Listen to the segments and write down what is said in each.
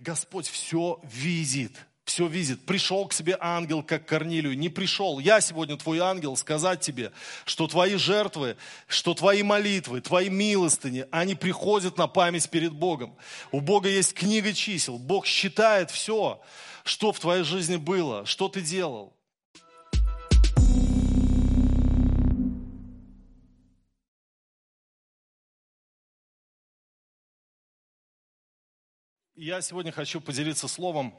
Господь все видит все видит. Пришел к себе ангел, как Корнилию, не пришел. Я сегодня твой ангел сказать тебе, что твои жертвы, что твои молитвы, твои милостыни, они приходят на память перед Богом. У Бога есть книга чисел. Бог считает все, что в твоей жизни было, что ты делал. Я сегодня хочу поделиться словом,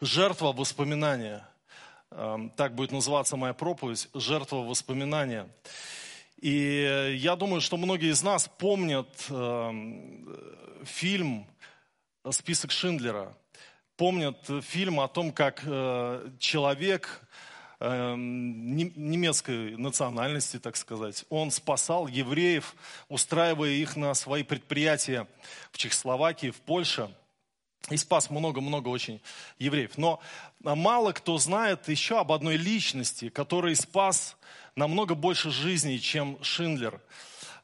Жертва воспоминания. Эм, так будет называться моя проповедь. Жертва воспоминания. И я думаю, что многие из нас помнят эм, фильм «Список Шиндлера». Помнят фильм о том, как э, человек немецкой национальности, так сказать, он спасал евреев, устраивая их на свои предприятия в Чехословакии, в Польше – и спас много-много очень евреев. Но мало кто знает еще об одной личности, который спас намного больше жизней, чем Шиндлер.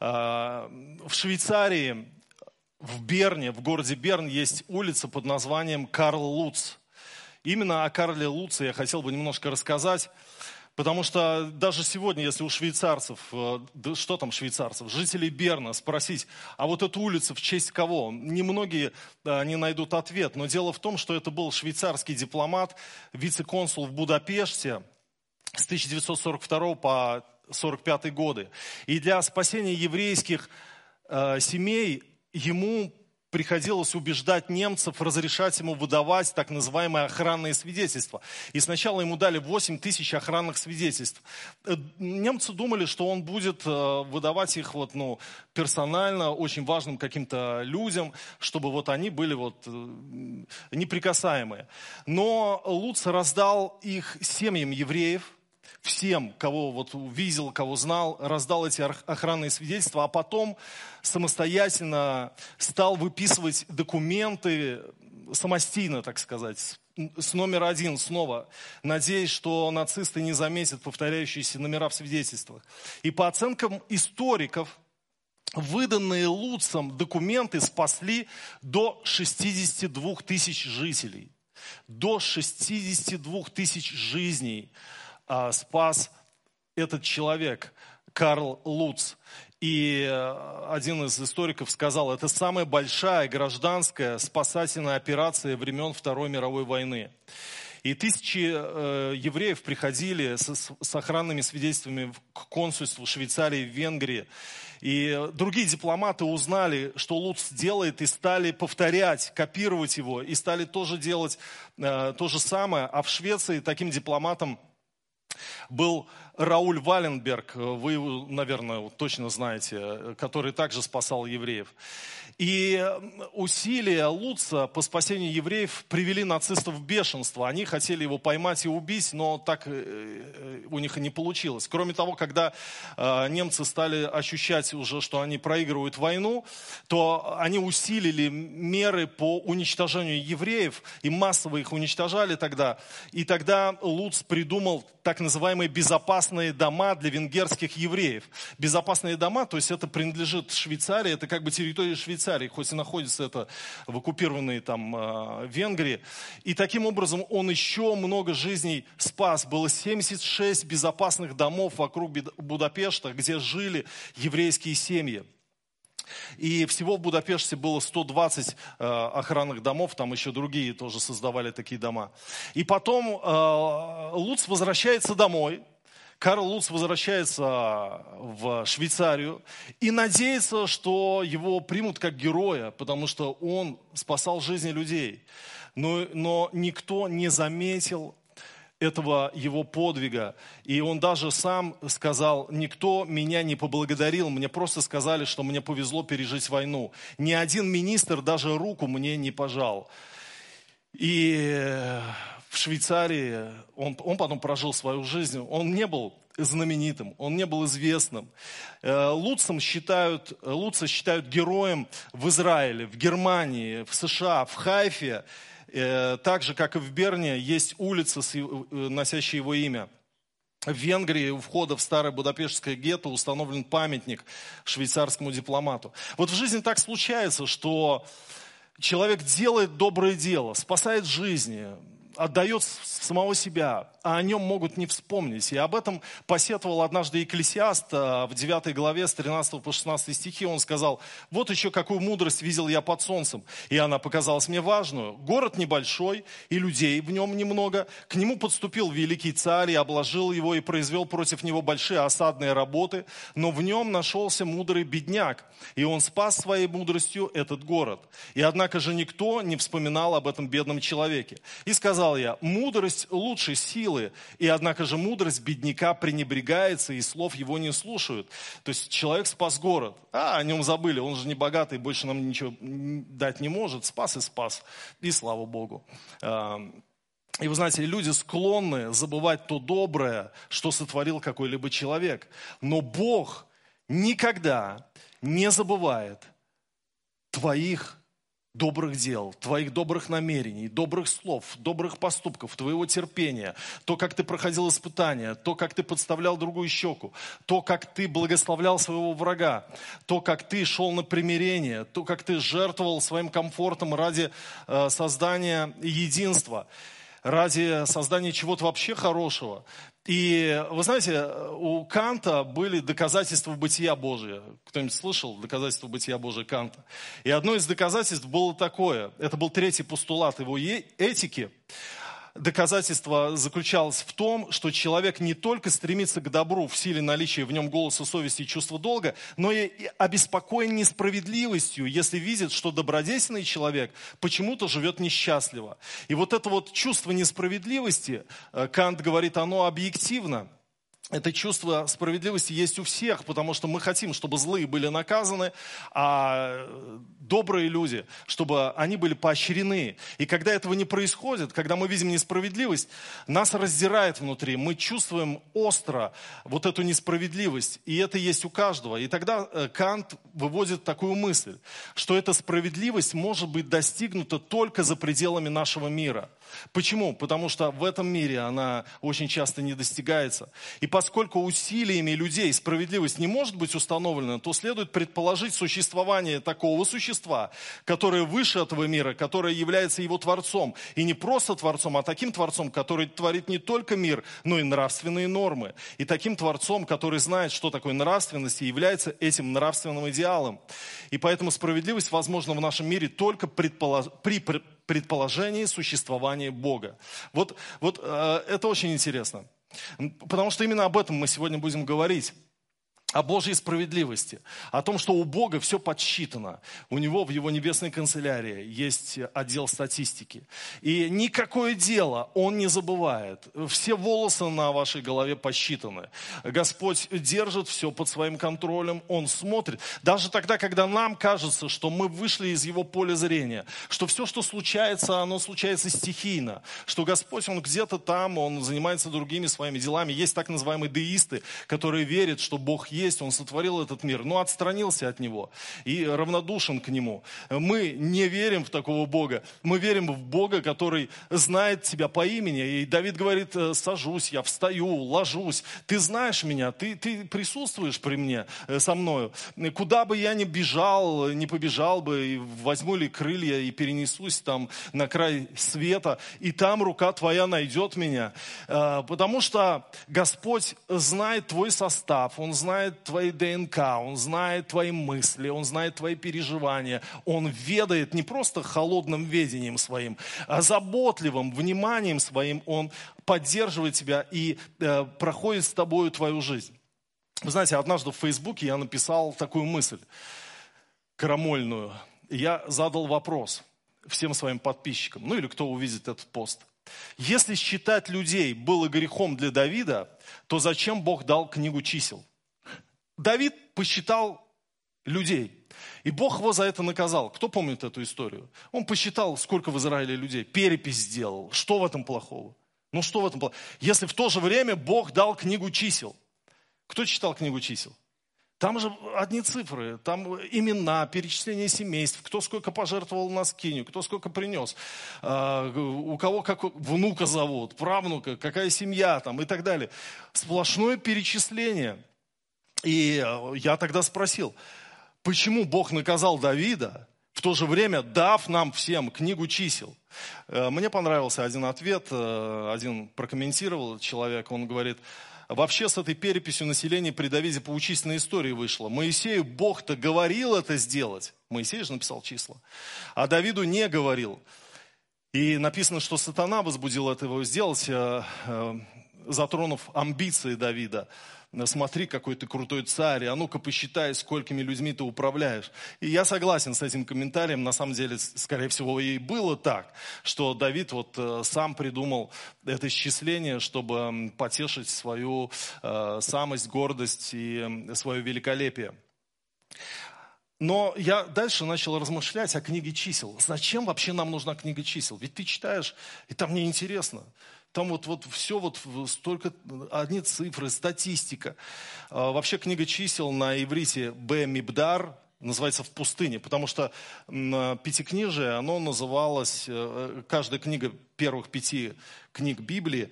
А, в Швейцарии, в Берне, в городе Берн есть улица под названием Карл Луц. Именно о Карле Луце я хотел бы немножко рассказать. Потому что даже сегодня, если у швейцарцев, э, да что там швейцарцев, жителей Берна спросить, а вот эту улицу в честь кого, немногие э, не найдут ответ. Но дело в том, что это был швейцарский дипломат, вице-консул в Будапеште с 1942 по 1945 годы. И для спасения еврейских э, семей ему приходилось убеждать немцев разрешать ему выдавать так называемые охранные свидетельства. И сначала ему дали 8 тысяч охранных свидетельств. Э, немцы думали, что он будет э, выдавать их вот, ну, персонально очень важным каким-то людям, чтобы вот они были вот э, неприкасаемые. Но Луц раздал их семьям евреев, всем, кого вот видел, кого знал, раздал эти охранные свидетельства, а потом самостоятельно стал выписывать документы самостийно, так сказать, с номера один снова, надеясь, что нацисты не заметят повторяющиеся номера в свидетельствах. И по оценкам историков, выданные Луцам документы спасли до 62 тысяч жителей. До 62 тысяч жизней спас этот человек, Карл Луц. И э, один из историков сказал, это самая большая гражданская спасательная операция времен Второй мировой войны. И тысячи э, евреев приходили с, с охранными свидетельствами к консульству Швейцарии в Венгрии. И другие дипломаты узнали, что Луц делает, и стали повторять, копировать его, и стали тоже делать э, то же самое. А в Швеции таким дипломатом был Рауль Валенберг, вы его, наверное, точно знаете, который также спасал евреев. И усилия Луца по спасению евреев привели нацистов в бешенство. Они хотели его поймать и убить, но так э, э, у них и не получилось. Кроме того, когда э, немцы стали ощущать уже, что они проигрывают войну, то они усилили меры по уничтожению евреев и массово их уничтожали тогда. И тогда Луц придумал так называемые безопасные дома для венгерских евреев. Безопасные дома, то есть это принадлежит Швейцарии, это как бы территория Швейцарии, хоть и находится это в оккупированной там э, Венгрии. И таким образом он еще много жизней спас. Было 76 безопасных домов вокруг Будапешта, где жили еврейские семьи. И всего в Будапеште было 120 э, охранных домов, там еще другие тоже создавали такие дома. И потом э, Луц возвращается домой, Карл Луц возвращается в Швейцарию и надеется, что его примут как героя, потому что он спасал жизни людей. Но, но никто не заметил этого его подвига. И он даже сам сказал, никто меня не поблагодарил, мне просто сказали, что мне повезло пережить войну. Ни один министр даже руку мне не пожал. И в Швейцарии он, он потом прожил свою жизнь, он не был знаменитым, он не был известным. Э, Луцем считают, Луца считают героем в Израиле, в Германии, в США, в Хайфе. Э, так же, как и в Берне, есть улица, э, носящая его имя. В Венгрии у входа в старое Будапештское гетто установлен памятник швейцарскому дипломату. Вот в жизни так случается, что человек делает доброе дело, спасает жизни, отдает самого себя, а о нем могут не вспомнить. И об этом посетовал однажды Екклесиаст а, в 9 главе с 13 по 16 стихи. Он сказал, вот еще какую мудрость видел я под солнцем. И она показалась мне важную. Город небольшой, и людей в нем немного. К нему подступил великий царь и обложил его, и произвел против него большие осадные работы. Но в нем нашелся мудрый бедняк, и он спас своей мудростью этот город. И однако же никто не вспоминал об этом бедном человеке. И сказал я, мудрость лучше силы, и однако же мудрость бедняка пренебрегается, и слов его не слушают. То есть человек спас город, а о нем забыли, он же не богатый, больше нам ничего дать не может, спас и спас, и слава Богу. И вы знаете, люди склонны забывать то доброе, что сотворил какой-либо человек. Но Бог никогда не забывает твоих добрых дел, твоих добрых намерений, добрых слов, добрых поступков, твоего терпения, то, как ты проходил испытания, то, как ты подставлял другую щеку, то, как ты благословлял своего врага, то, как ты шел на примирение, то, как ты жертвовал своим комфортом ради э, создания единства ради создания чего-то вообще хорошего. И вы знаете, у Канта были доказательства бытия Божия. Кто-нибудь слышал доказательства бытия Божия Канта? И одно из доказательств было такое. Это был третий постулат его этики доказательство заключалось в том, что человек не только стремится к добру в силе наличия в нем голоса совести и чувства долга, но и обеспокоен несправедливостью, если видит, что добродетельный человек почему-то живет несчастливо. И вот это вот чувство несправедливости, э, Кант говорит, оно объективно это чувство справедливости есть у всех, потому что мы хотим, чтобы злые были наказаны, а добрые люди, чтобы они были поощрены. И когда этого не происходит, когда мы видим несправедливость, нас раздирает внутри, мы чувствуем остро вот эту несправедливость, и это есть у каждого. И тогда э, Кант выводит такую мысль, что эта справедливость может быть достигнута только за пределами нашего мира. Почему? Потому что в этом мире она очень часто не достигается. И поскольку усилиями людей справедливость не может быть установлена, то следует предположить существование такого существа, которое выше этого мира, которое является его творцом. И не просто творцом, а таким творцом, который творит не только мир, но и нравственные нормы. И таким творцом, который знает, что такое нравственность, и является этим нравственным идеалом. И поэтому справедливость возможна в нашем мире только предполож... при предположении существования Бога. Вот, вот э, это очень интересно. Потому что именно об этом мы сегодня будем говорить о Божьей справедливости, о том, что у Бога все подсчитано. У Него в Его небесной канцелярии есть отдел статистики. И никакое дело Он не забывает. Все волосы на вашей голове посчитаны. Господь держит все под своим контролем, Он смотрит. Даже тогда, когда нам кажется, что мы вышли из Его поля зрения, что все, что случается, оно случается стихийно, что Господь, Он где-то там, Он занимается другими своими делами. Есть так называемые деисты, которые верят, что Бог есть, Он сотворил этот мир, но отстранился от Него и равнодушен к Нему. Мы не верим в такого Бога. Мы верим в Бога, который знает тебя по имени. И Давид говорит, «Э, сажусь, я встаю, ложусь. Ты знаешь меня, ты, ты присутствуешь при мне, э, со мною. Куда бы я ни бежал, не побежал бы, возьму ли крылья и перенесусь там на край света, и там рука твоя найдет меня. Э, потому что Господь знает твой состав, Он знает знает твои ДНК, Он знает твои мысли, Он знает твои переживания. Он ведает не просто холодным ведением своим, а заботливым вниманием своим. Он поддерживает тебя и э, проходит с тобой твою жизнь. Вы знаете, однажды в Фейсбуке я написал такую мысль крамольную. Я задал вопрос всем своим подписчикам, ну или кто увидит этот пост. Если считать людей было грехом для Давида, то зачем Бог дал книгу чисел? Давид посчитал людей. И Бог его за это наказал. Кто помнит эту историю? Он посчитал, сколько в Израиле людей. Перепись сделал. Что в этом плохого? Ну что в этом плохого? Если в то же время Бог дал книгу чисел. Кто читал книгу чисел? Там же одни цифры, там имена, перечисление семейств, кто сколько пожертвовал на скиню, кто сколько принес, а, у кого как внука зовут, правнука, какая семья там и так далее. Сплошное перечисление – и э, я тогда спросил, почему Бог наказал Давида, в то же время дав нам всем книгу чисел. Э, мне понравился один ответ, э, один прокомментировал человек, он говорит, вообще с этой переписью населения при Давиде поучительная история вышла. Моисею Бог-то говорил это сделать. Моисей же написал числа. А Давиду не говорил. И написано, что сатана возбудил это его сделать, затронув амбиции Давида смотри, какой ты крутой царь, а ну-ка посчитай, сколькими людьми ты управляешь. И я согласен с этим комментарием, на самом деле, скорее всего, и было так, что Давид вот э, сам придумал это исчисление, чтобы потешить свою э, самость, гордость и свое великолепие. Но я дальше начал размышлять о книге чисел. Зачем вообще нам нужна книга чисел? Ведь ты читаешь, и там неинтересно. Там вот, вот все вот столько, одни цифры, статистика. А, вообще книга чисел на иврите Б. Мибдар, называется «В пустыне», потому что Пятикнижие, оно называлось, э, каждая книга первых пяти книг Библии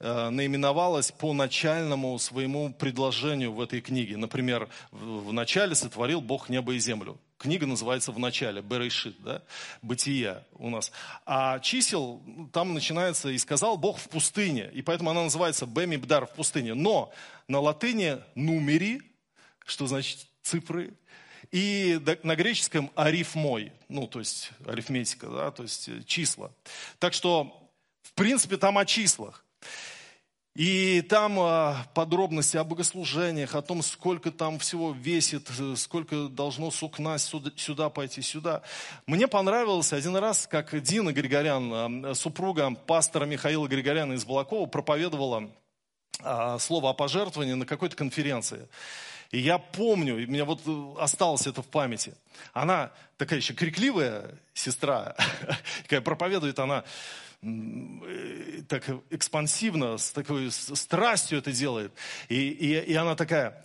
э, наименовалась по начальному своему предложению в этой книге. Например, в начале сотворил Бог небо и землю. Книга называется в начале, Берешит, да, Бытия у нас. А чисел там начинается «И сказал Бог в пустыне», и поэтому она называется Бемибдар в пустыне. Но на латыни «нумери», что значит цифры, и на греческом арифмой, ну, то есть арифметика, да, то есть э, числа. Так что, в принципе, там о числах. И там а, подробности о богослужениях, о том, сколько там всего весит, сколько должно сукна сюда пойти, сюда. Мне понравилось один раз, как Дина Григорян, а, супруга пастора Михаила Григоряна из Балакова, проповедовала а, слово о пожертвовании на какой-то конференции. И я помню, и у меня вот э, осталось это в памяти. Она такая еще крикливая сестра, такая проповедует она, Э, так экспансивно, с такой страстью это делает. И, и, и она такая,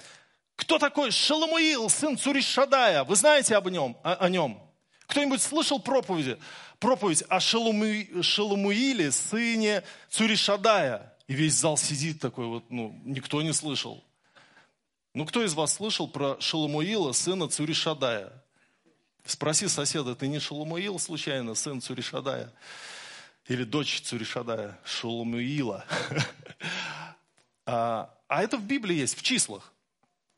кто такой Шаламуил, сын Цуришадая? Вы знаете об нем? О, о нем? Кто-нибудь слышал проповеди? Проповедь о Шаламу, Шаламуиле, сыне Цуришадая. И весь зал сидит такой вот, ну, никто не слышал. Ну, кто из вас слышал про Шаламуила, сына Цуришадая? Спроси соседа, ты не Шаламуил случайно, сын Цуришадая? Или дочь Цуришадая, Шулумуила. а, а это в Библии есть, в числах.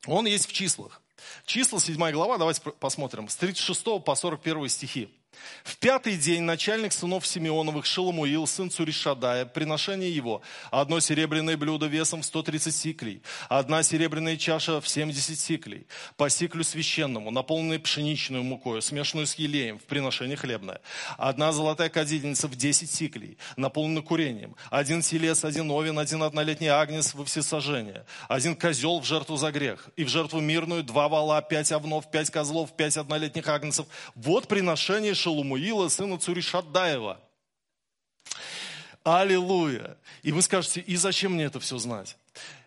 Он есть в числах. Числа, 7 глава, давайте посмотрим, с 36 по 41 стихи. В пятый день начальник сынов Симеоновых Шаламуил, сын Цуришадая, приношение его, одно серебряное блюдо весом в 130 сиклей, одна серебряная чаша в 70 сиклей, по сиклю священному, наполненной пшеничную мукою, смешанную с елеем, в приношение хлебное, одна золотая кадильница в 10 сиклей, наполненная курением, один телец, один овен, один однолетний агнец во всесожжение, один козел в жертву за грех, и в жертву мирную два вала, пять овнов, пять козлов, пять однолетних агнцев. Вот приношение Шалумуила, сына Цуришаддаева. Аллилуйя. И вы скажете, и зачем мне это все знать?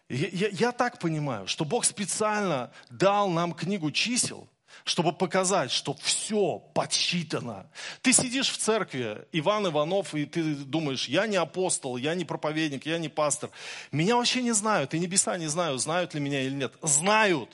Я, я, я так понимаю, что Бог специально дал нам книгу чисел, чтобы показать, что все подсчитано. Ты сидишь в церкви, Иван Иванов, и ты думаешь, я не апостол, я не проповедник, я не пастор. Меня вообще не знают, и небеса не знают, знают ли меня или нет. Знают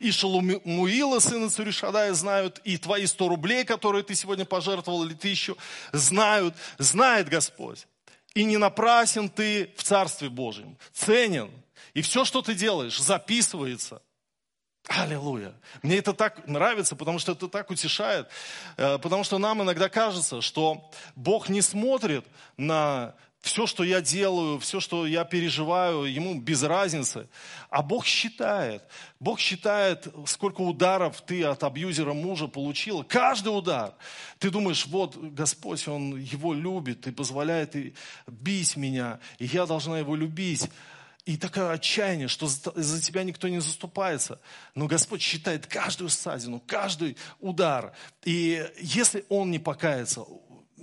и Шалумуила, сына Цуришадая, знают, и твои 100 рублей, которые ты сегодня пожертвовал, или тысячу, знают, знает Господь. И не напрасен ты в Царстве Божьем, ценен. И все, что ты делаешь, записывается. Аллилуйя. Мне это так нравится, потому что это так утешает. Э, потому что нам иногда кажется, что Бог не смотрит на все, что я делаю, все, что я переживаю, ему без разницы. А Бог считает. Бог считает, сколько ударов ты от абьюзера мужа получила. Каждый удар. Ты думаешь, вот Господь, Он его любит и позволяет бить меня, и я должна его любить. И такое отчаяние, что за тебя никто не заступается. Но Господь считает каждую ссадину, каждый удар. И если он не покается,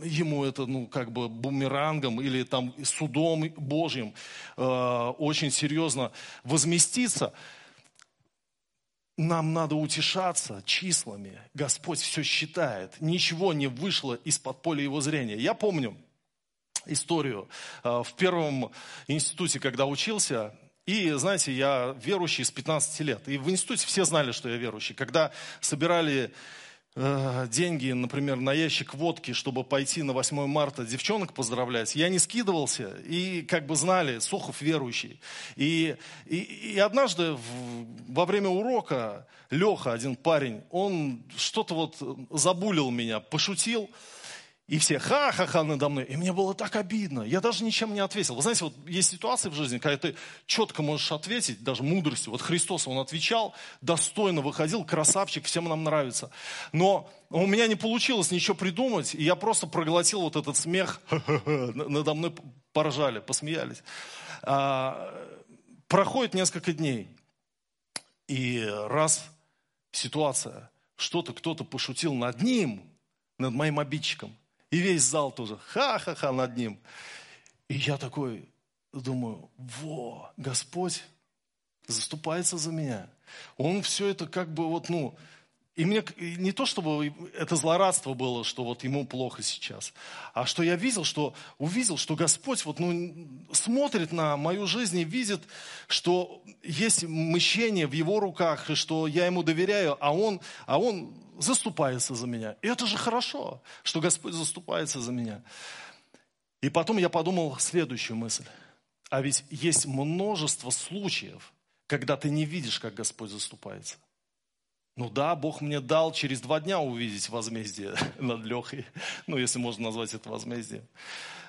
ему это, ну, как бы бумерангом или там судом Божьим э, очень серьезно возместиться, нам надо утешаться числами. Господь все считает. Ничего не вышло из-под поля его зрения. Я помню историю э, в первом институте, когда учился, и, знаете, я верующий с 15 лет. И в институте все знали, что я верующий. Когда собирали деньги, например, на ящик водки, чтобы пойти на 8 марта девчонок поздравлять, я не скидывался, и как бы знали, Сухов верующий. И, и, и однажды в, во время урока Леха, один парень, он что-то вот забулил меня, пошутил, и все ха-ха-ха надо мной. И мне было так обидно. Я даже ничем не ответил. Вы знаете, вот есть ситуации в жизни, когда ты четко можешь ответить, даже мудростью. Вот Христос, Он отвечал, достойно выходил, красавчик, всем нам нравится. Но у меня не получилось ничего придумать, и я просто проглотил вот этот смех. Надо мной поржали, посмеялись. А, проходит несколько дней, и раз ситуация, что-то кто-то пошутил над ним, над моим обидчиком – и весь зал тоже ха-ха-ха над ним. И я такой думаю, во, Господь заступается за меня. Он все это как бы вот, ну, и мне не то, чтобы это злорадство было, что вот ему плохо сейчас, а что я видел, что увидел, что Господь вот, ну, смотрит на мою жизнь и видит, что есть мыщение в его руках, и что я ему доверяю, а он, а он заступается за меня. И это же хорошо, что Господь заступается за меня. И потом я подумал следующую мысль. А ведь есть множество случаев, когда ты не видишь, как Господь заступается. Ну да, Бог мне дал через два дня увидеть возмездие над Лехой. Ну, если можно назвать это возмездием.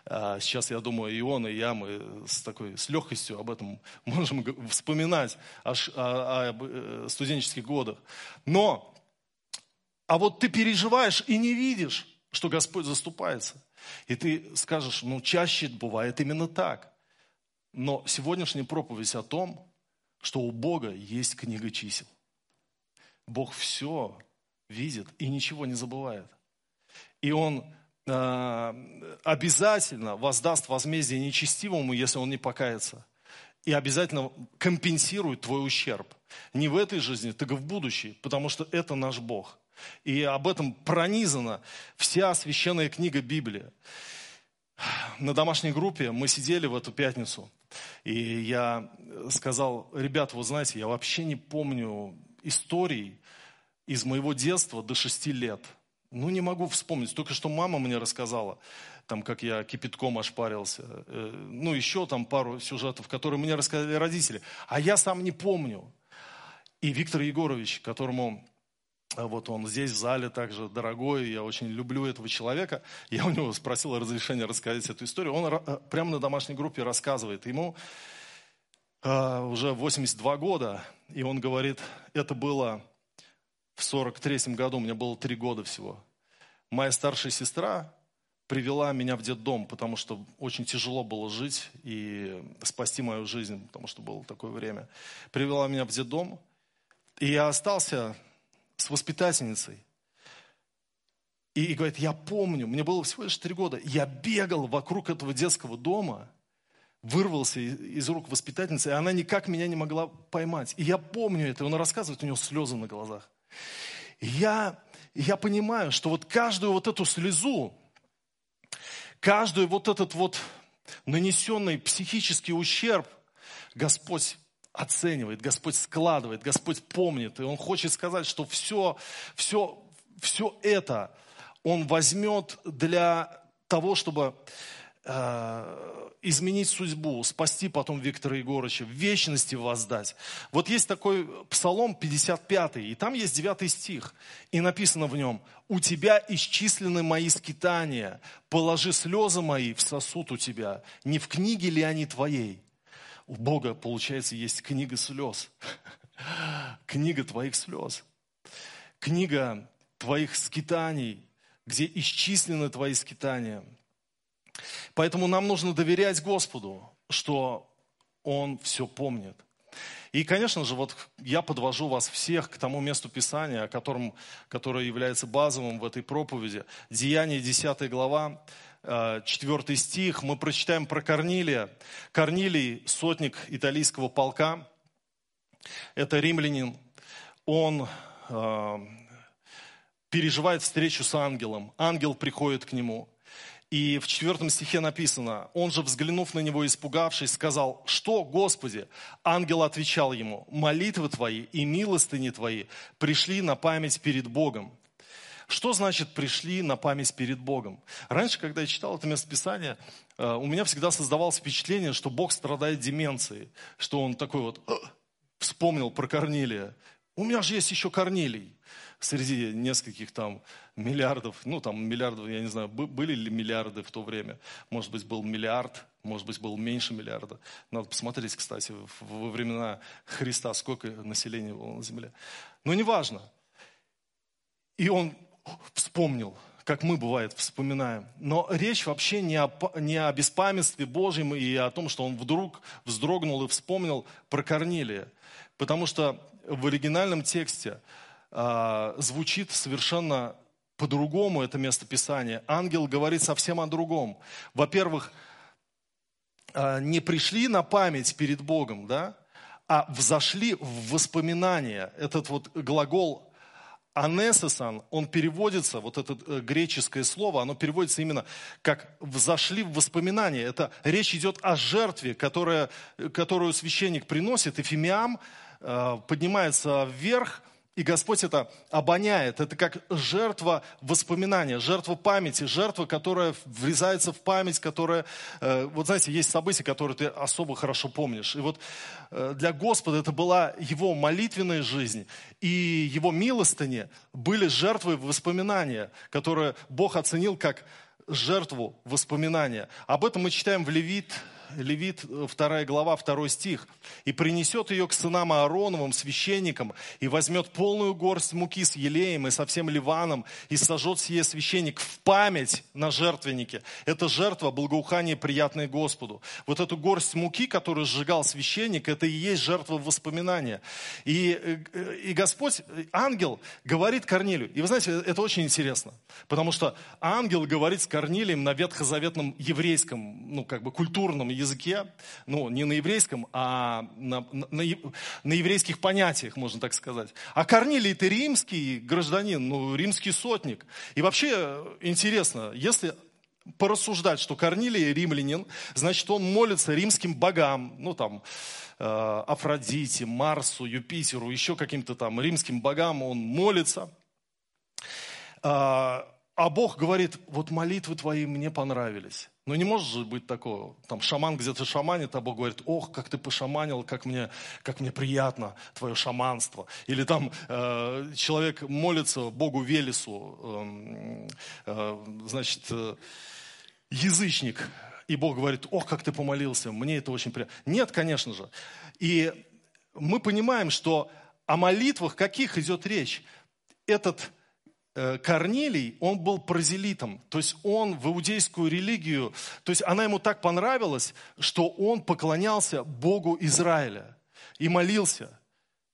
А сейчас, я думаю, и он, и я, мы с такой, с легкостью об этом можем вспоминать о, о, о студенческих годах. Но, а вот ты переживаешь и не видишь, что Господь заступается. И ты скажешь, ну, чаще бывает именно так. Но сегодняшняя проповедь о том, что у Бога есть книга чисел. Бог все видит и ничего не забывает. И Он э, обязательно воздаст возмездие нечестивому, если он не покается. И обязательно компенсирует твой ущерб. Не в этой жизни, так и в будущей, потому что это наш Бог. И об этом пронизана вся священная книга Библии. На домашней группе мы сидели в эту пятницу, и я сказал, ребята, вы знаете, я вообще не помню историй из моего детства до шести лет. Ну, не могу вспомнить. Только что мама мне рассказала, там, как я кипятком ошпарился. Э, ну, еще там пару сюжетов, которые мне рассказали родители. А я сам не помню. И Виктор Егорович, которому э, вот он здесь в зале также дорогой, я очень люблю этого человека. Я у него спросил разрешения рассказать эту историю. Он э, прямо на домашней группе рассказывает. Ему уже 82 года, и он говорит, это было в 43 году, мне было три года всего. Моя старшая сестра привела меня в детдом, потому что очень тяжело было жить и спасти мою жизнь, потому что было такое время. Привела меня в детдом, и я остался с воспитательницей. И, и говорит, я помню, мне было всего лишь три года, я бегал вокруг этого детского дома, вырвался из рук воспитательницы, и она никак меня не могла поймать. И я помню это, и он рассказывает, у него слезы на глазах. Я, я понимаю, что вот каждую вот эту слезу, каждую вот этот вот нанесенный психический ущерб Господь оценивает, Господь складывает, Господь помнит. И Он хочет сказать, что все, все, все это Он возьмет для того, чтобы изменить судьбу, спасти потом Виктора Егорыча, в вечности воздать. Вот есть такой псалом 55, и там есть 9 стих, и написано в нем, «У тебя исчислены мои скитания, положи слезы мои в сосуд у тебя, не в книге ли они твоей?» У Бога, получается, есть книга слез, книга твоих слез, книга твоих скитаний, где исчислены твои скитания – Поэтому нам нужно доверять Господу, что Он все помнит. И, конечно же, вот я подвожу вас всех к тому месту Писания, о котором, которое является базовым в этой проповеди. Деяние 10 глава, 4 э, стих. Мы прочитаем про Корнилия. Корнилий – сотник италийского полка. Это римлянин. Он э, переживает встречу с ангелом. Ангел приходит к нему. И в четвертом стихе написано, он же, взглянув на него, испугавшись, сказал, что, Господи? Ангел отвечал ему, молитвы твои и милостыни твои пришли на память перед Богом. Что значит пришли на память перед Богом? Раньше, когда я читал это местописание, э, у меня всегда создавалось впечатление, что Бог страдает деменцией, что он такой вот «Э, вспомнил про Корнилия. У меня же есть еще Корнилий среди нескольких там миллиардов, ну там миллиардов, я не знаю, были ли миллиарды в то время, может быть был миллиард, может быть был меньше миллиарда. Надо посмотреть, кстати, во времена Христа, сколько населения было на земле. Но неважно. И он вспомнил, как мы, бывает, вспоминаем. Но речь вообще не о, не о беспамятстве Божьем и о том, что он вдруг вздрогнул и вспомнил про Корнилия. Потому что в оригинальном тексте а, звучит совершенно по-другому это место Писания. Ангел говорит совсем о другом. Во-первых, а, не пришли на память перед Богом, да, а взошли в воспоминания. Этот вот глагол анесесан, он переводится, вот это э, греческое слово, оно переводится именно как «взошли в воспоминания». Это речь идет о жертве, которая, которую священник приносит, и фимиам э, поднимается вверх, и Господь это обоняет. Это как жертва воспоминания, жертва памяти, жертва, которая врезается в память, которая... Э, вот знаете, есть события, которые ты особо хорошо помнишь. И вот э, для Господа это была его молитвенная жизнь. И его милостыни были жертвой воспоминания, которые Бог оценил как жертву воспоминания. Об этом мы читаем в Левит Левит, 2 глава, 2 стих. «И принесет ее к сынам Аароновым, священникам, и возьмет полную горсть муки с елеем и со всем ливаном, и сожжет сие священник в память на жертвеннике». Это жертва, благоухание, приятное Господу. Вот эту горсть муки, которую сжигал священник, это и есть жертва воспоминания. И, и Господь, ангел, говорит Корнилию. И вы знаете, это очень интересно, потому что ангел говорит с Корнилием на ветхозаветном еврейском, ну, как бы культурном языке, ну, не на еврейском, а на, на, на еврейских понятиях, можно так сказать. А Корнилий это римский гражданин, ну, римский сотник. И вообще интересно, если порассуждать, что Корнилий римлянин, значит, он молится римским богам, ну, там, э, Афродите, Марсу, Юпитеру, еще каким-то там римским богам он молится. А, Бог говорит, вот молитвы твои мне понравились. Но не может же быть такого. Там шаман где-то шаманит, а Бог говорит, ох, как ты пошаманил, как мне, как мне приятно твое шаманство. Или там э, человек молится Богу Велесу, э, э, значит, э, язычник, и Бог говорит, ох, как ты помолился, мне это очень приятно. Нет, конечно же. И мы понимаем, что о молитвах каких идет речь? Этот Корнилий, он был прозелитом, то есть он в иудейскую религию, то есть она ему так понравилась, что он поклонялся Богу Израиля и молился,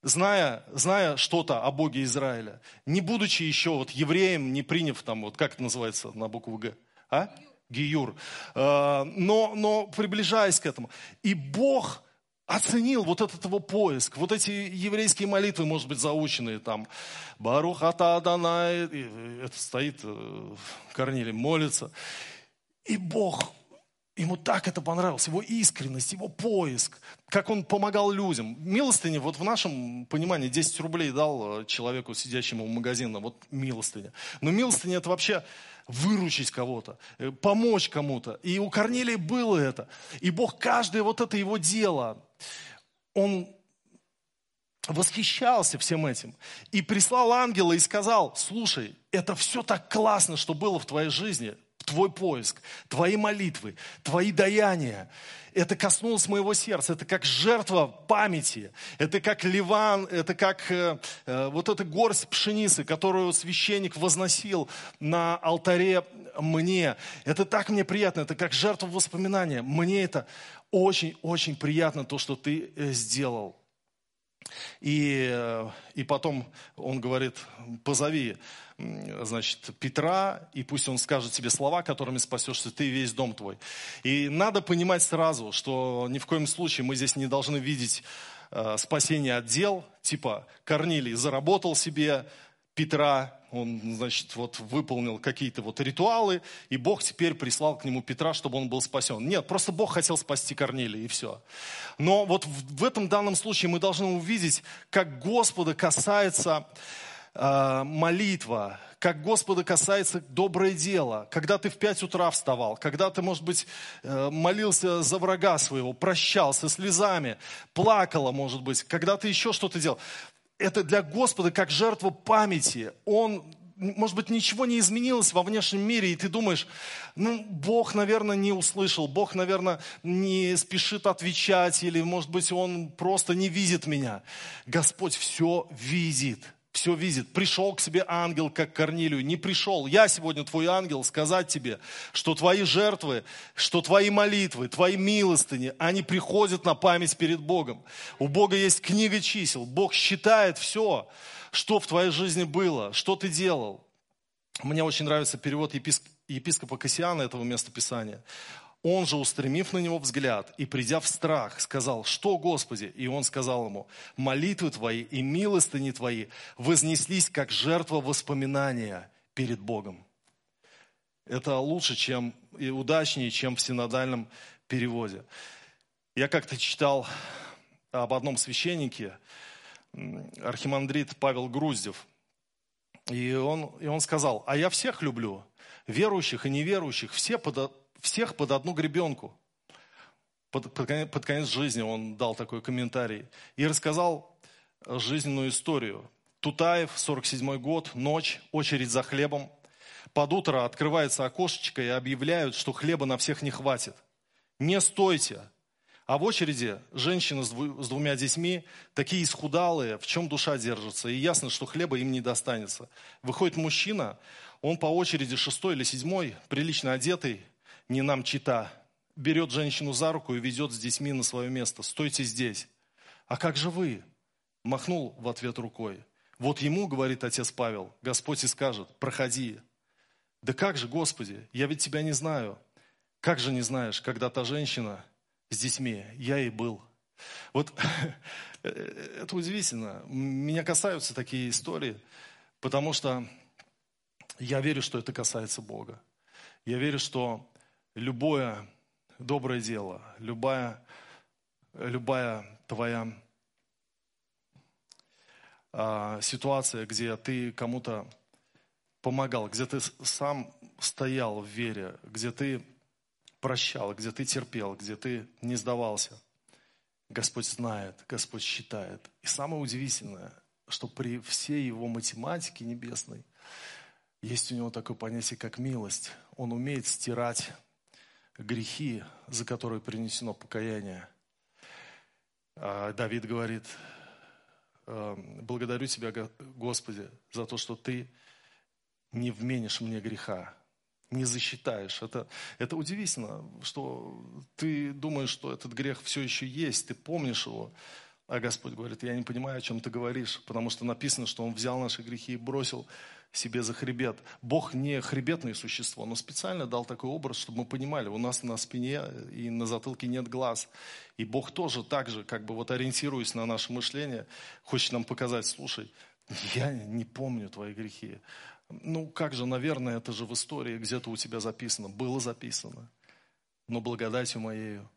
зная, зная что-то о Боге Израиля, не будучи еще вот евреем, не приняв там, вот как это называется на букву Г, а? Гиюр, э, но, но приближаясь к этому. И Бог оценил вот этот его поиск, вот эти еврейские молитвы, может быть, заученные там. Барухата Адонай, это стоит э, Корнилий, молится. И Бог, ему так это понравилось, его искренность, его поиск, как он помогал людям. Милостыня, вот в нашем понимании 10 рублей дал э, человеку, сидящему в магазине, вот милостыня. Но милостыня это вообще выручить кого-то, э, помочь кому-то. И у Корнелия было это. И Бог каждое вот это его дело, он восхищался всем этим. И прислал ангела и сказал, слушай, это все так классно, что было в твоей жизни, твой поиск, твои молитвы, твои даяния это коснулось моего сердца. Это как жертва памяти. Это как ливан, это как э, э, вот эта горсть пшеницы, которую священник возносил на алтаре мне. Это так мне приятно. Это как жертва воспоминания. Мне это очень-очень приятно, то, что ты э, сделал. И, э, и потом он говорит, позови значит, Петра, и пусть он скажет тебе слова, которыми спасешься ты и весь дом твой. И надо понимать сразу, что ни в коем случае мы здесь не должны видеть э, спасение от дел, типа Корнилий заработал себе Петра, он, значит, вот выполнил какие-то вот ритуалы, и Бог теперь прислал к нему Петра, чтобы он был спасен. Нет, просто Бог хотел спасти Корнилия, и все. Но вот в, этом данном случае мы должны увидеть, как Господа касается э, молитва, как Господа касается доброе дело, когда ты в пять утра вставал, когда ты, может быть, э, молился за врага своего, прощался слезами, плакала, может быть, когда ты еще что-то делал. Это для Господа как жертва памяти. Он может быть, ничего не изменилось во внешнем мире, и ты думаешь, ну, Бог, наверное, не услышал, Бог, наверное, не спешит отвечать, или, может быть, Он просто не видит меня. Господь все видит все видит. Пришел к себе ангел, как Корнилию. Не пришел. Я сегодня твой ангел сказать тебе, что твои жертвы, что твои молитвы, твои милостыни, они приходят на память перед Богом. У Бога есть книга чисел. Бог считает все что в твоей жизни было, что ты делал. Мне очень нравится перевод еписк... епископа Кассиана этого места Писания. Он же, устремив на него взгляд и придя в страх, сказал, что, Господи? И он сказал ему, молитвы твои и милостыни твои вознеслись, как жертва воспоминания перед Богом. Это лучше, чем и удачнее, чем в синодальном переводе. Я как-то читал об одном священнике, архимандрит Павел Груздев. И он, и он сказал, а я всех люблю, верующих и неверующих, все всех под одну гребенку. Под, под, конец, под конец жизни он дал такой комментарий. И рассказал жизненную историю. Тутаев, 47 год, ночь, очередь за хлебом. Под утро открывается окошечко и объявляют, что хлеба на всех не хватит. Не стойте, а в очереди женщина с, двумя детьми, такие исхудалые, в чем душа держится. И ясно, что хлеба им не достанется. Выходит мужчина, он по очереди шестой или седьмой, прилично одетый, не нам чита, берет женщину за руку и ведет с детьми на свое место. Стойте здесь. А как же вы? Махнул в ответ рукой. Вот ему, говорит отец Павел, Господь и скажет, проходи. Да как же, Господи, я ведь тебя не знаю. Как же не знаешь, когда та женщина с детьми. Я и был. Вот это удивительно. Меня касаются такие истории, потому что я верю, что это касается Бога. Я верю, что любое доброе дело, любая, любая твоя а, ситуация, где ты кому-то помогал, где ты сам стоял в вере, где ты прощал, где ты терпел, где ты не сдавался. Господь знает, Господь считает. И самое удивительное, что при всей его математике небесной есть у него такое понятие, как милость. Он умеет стирать грехи, за которые принесено покаяние. А Давид говорит, «Эм, благодарю Тебя, Господи, за то, что Ты не вменишь мне греха не засчитаешь. Это, это удивительно, что ты думаешь, что этот грех все еще есть, ты помнишь его. А Господь говорит, я не понимаю, о чем ты говоришь, потому что написано, что Он взял наши грехи и бросил себе за хребет. Бог не хребетное существо, но специально дал такой образ, чтобы мы понимали, у нас на спине и на затылке нет глаз. И Бог тоже так же, как бы вот ориентируясь на наше мышление, хочет нам показать, слушай, я не помню твои грехи. Ну, как же, наверное, это же в истории где-то у тебя записано. Было записано. Но благодатью моею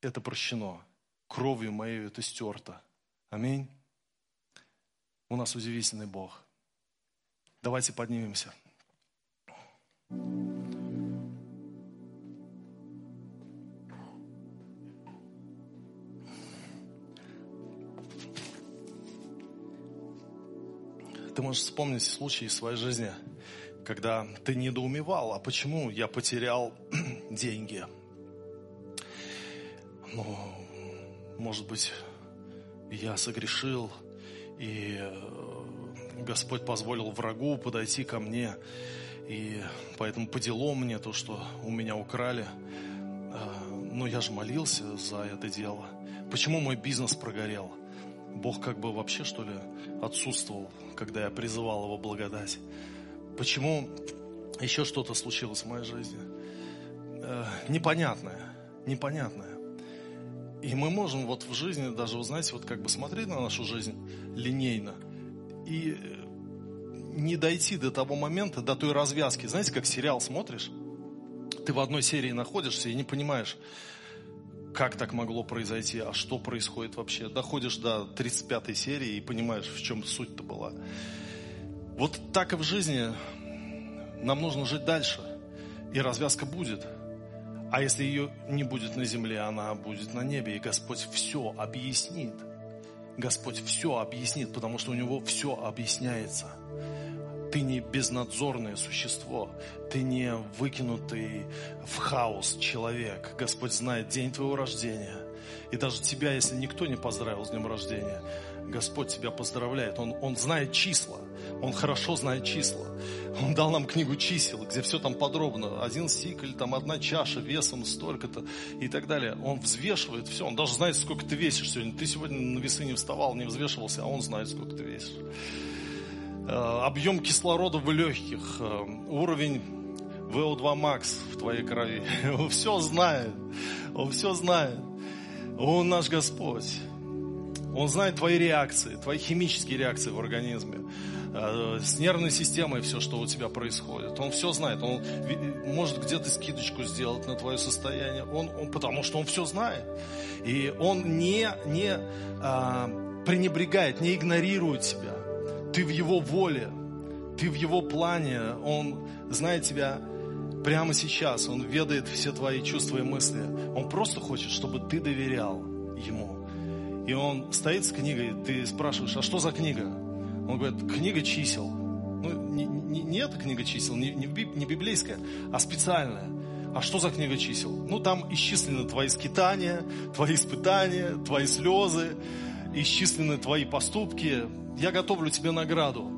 это прощено. Кровью моею это стерто. Аминь. У нас удивительный Бог. Давайте поднимемся. Ты можешь вспомнить случаи из своей жизни, когда ты недоумевал, а почему я потерял деньги? Ну, может быть, я согрешил, и э, Господь позволил врагу подойти ко мне, и поэтому по мне то, что у меня украли. Э, но я же молился за это дело. Почему мой бизнес прогорел? Бог как бы вообще, что ли, отсутствовал, когда я призывал Его благодать? Почему еще что-то случилось в моей жизни? Э, непонятное, непонятное. И мы можем вот в жизни даже, вы знаете, вот как бы смотреть на нашу жизнь линейно и не дойти до того момента, до той развязки. Знаете, как сериал смотришь, ты в одной серии находишься и не понимаешь, как так могло произойти, а что происходит вообще. Доходишь до 35 серии и понимаешь, в чем суть-то была. Вот так и в жизни нам нужно жить дальше. И развязка будет. А если ее не будет на земле, она будет на небе. И Господь все объяснит. Господь все объяснит, потому что у Него все объясняется. Ты не безнадзорное существо, ты не выкинутый в хаос человек. Господь знает день твоего рождения. И даже тебя, если никто не поздравил с днем рождения, Господь тебя поздравляет. Он, он знает числа. Он хорошо знает числа. Он дал нам книгу чисел, где все там подробно. Один сикль, там одна чаша весом столько-то и так далее. Он взвешивает все. Он даже знает, сколько ты весишь сегодня. Ты сегодня на весы не вставал, не взвешивался, а он знает, сколько ты весишь. Э, объем кислорода в легких, э, уровень VO2 max в твоей крови. Он все знает. Он все знает. Он наш Господь. Он знает твои реакции, твои химические реакции в организме, э, с нервной системой все, что у тебя происходит. Он все знает. Он может где-то скидочку сделать на твое состояние, он, он, потому что он все знает. И он не, не а, пренебрегает, не игнорирует тебя. Ты в его воле, ты в его плане. Он знает тебя прямо сейчас. Он ведает все твои чувства и мысли. Он просто хочет, чтобы ты доверял ему. И он стоит с книгой, ты спрашиваешь, а что за книга? Он говорит, книга чисел. Ну, не, не, не эта книга чисел, не, не, библейская, а специальная. А что за книга чисел? Ну, там исчислены твои скитания, твои испытания, твои слезы, исчислены твои поступки. Я готовлю тебе награду.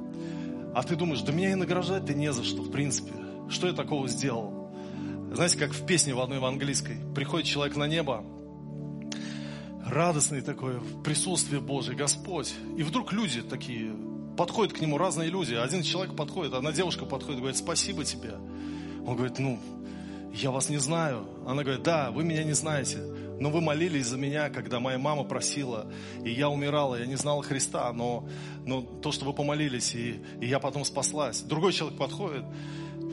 А ты думаешь, да меня и награждать-то не за что, в принципе. Что я такого сделал? Знаете, как в песне в одной в английской. Приходит человек на небо, радостный такой, в присутствии Божье, Господь. И вдруг люди такие, подходят к нему разные люди. Один человек подходит, одна девушка подходит, говорит, спасибо тебе. Он говорит, ну, я вас не знаю. Она говорит, да, вы меня не знаете, но вы молились за меня, когда моя мама просила, и я умирала, я не знала Христа, но, но то, что вы помолились, и, и я потом спаслась. Другой человек подходит,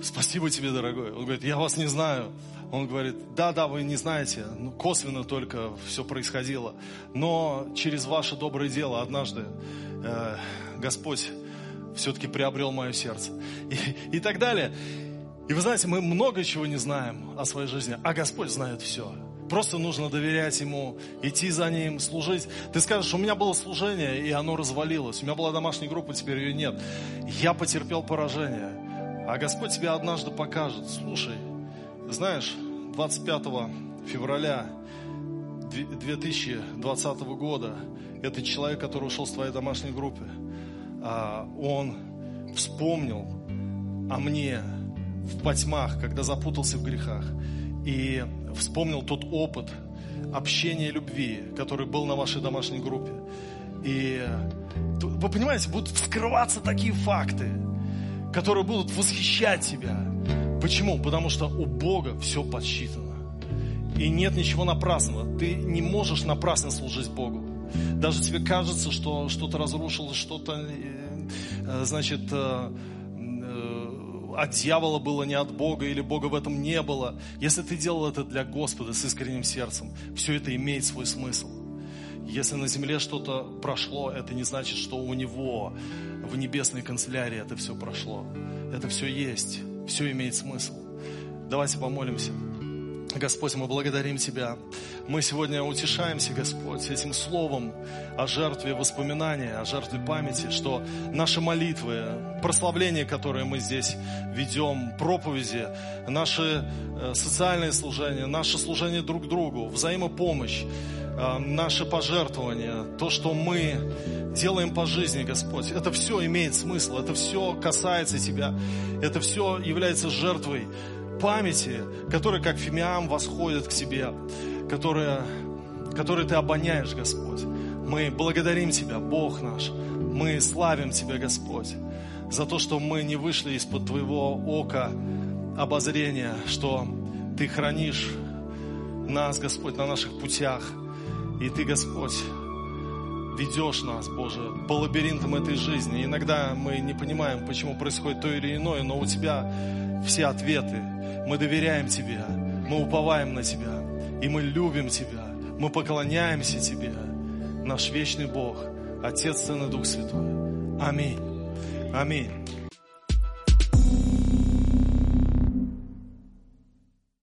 спасибо тебе, дорогой. Он говорит, я вас не знаю. Он говорит, да, да, вы не знаете, ну, косвенно только все происходило. Но через ваше доброе дело однажды э, Господь все-таки приобрел мое сердце. И, и так далее. И вы знаете, мы много чего не знаем о своей жизни, а Господь знает все. Просто нужно доверять Ему, идти за Ним, служить. Ты скажешь, у меня было служение, и оно развалилось. У меня была домашняя группа, теперь ее нет. Я потерпел поражение. А Господь тебе однажды покажет. Слушай, знаешь, 25 февраля 2020 года этот человек, который ушел с твоей домашней группы, а, он вспомнил о мне в потьмах, когда запутался в грехах, и вспомнил тот опыт общения любви, который был на вашей домашней группе. И вы понимаете, будут вскрываться такие факты, которые будут восхищать тебя. Почему? Потому что у Бога все подсчитано. И нет ничего напрасного. Ты не можешь напрасно служить Богу. Даже тебе кажется, что что-то разрушилось, что-то, э, э, значит, э, от дьявола было не от Бога, или Бога в этом не было. Если ты делал это для Господа с искренним сердцем, все это имеет свой смысл. Если на земле что-то прошло, это не значит, что у Него в небесной канцелярии это все прошло. Это все есть все имеет смысл. Давайте помолимся. Господь, мы благодарим Тебя. Мы сегодня утешаемся, Господь, этим словом о жертве воспоминания, о жертве памяти, что наши молитвы, прославление, которое мы здесь ведем, проповеди, наши э, социальные служения, наше служение друг другу, взаимопомощь, наши пожертвования, то, что мы делаем по жизни, Господь, это все имеет смысл, это все касается Тебя, это все является жертвой памяти, которая, как фимиам, восходит к Тебе, которая, которой Ты обоняешь, Господь. Мы благодарим Тебя, Бог наш, мы славим Тебя, Господь, за то, что мы не вышли из-под Твоего ока обозрения, что Ты хранишь нас, Господь, на наших путях. И Ты, Господь, ведешь нас, Боже, по лабиринтам этой жизни. Иногда мы не понимаем, почему происходит то или иное, но у Тебя все ответы. Мы доверяем Тебе, мы уповаем на Тебя, и мы любим Тебя, мы поклоняемся Тебе, наш вечный Бог, Отец, Сын и Дух Святой. Аминь. Аминь.